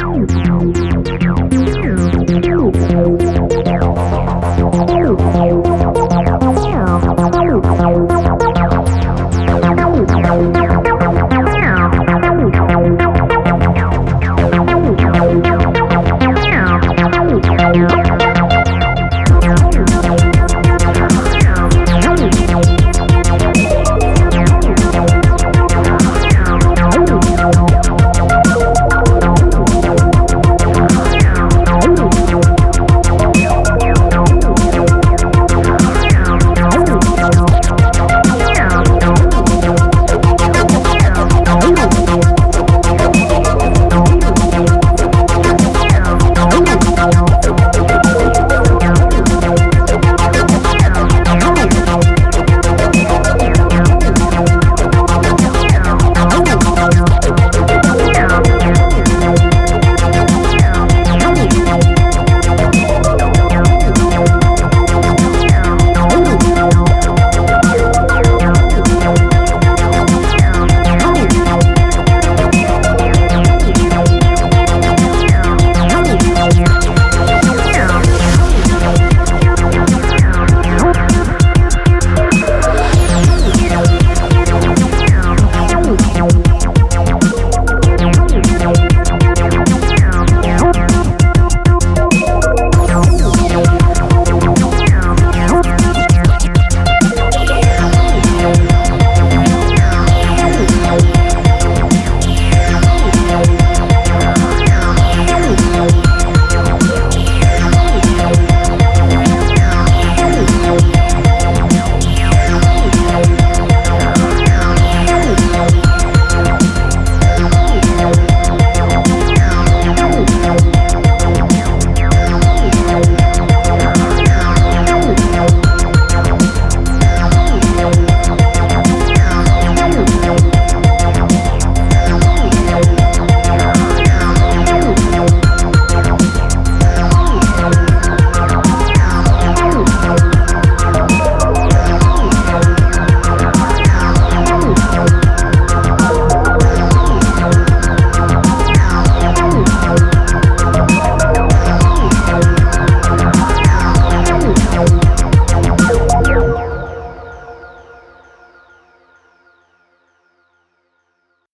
Música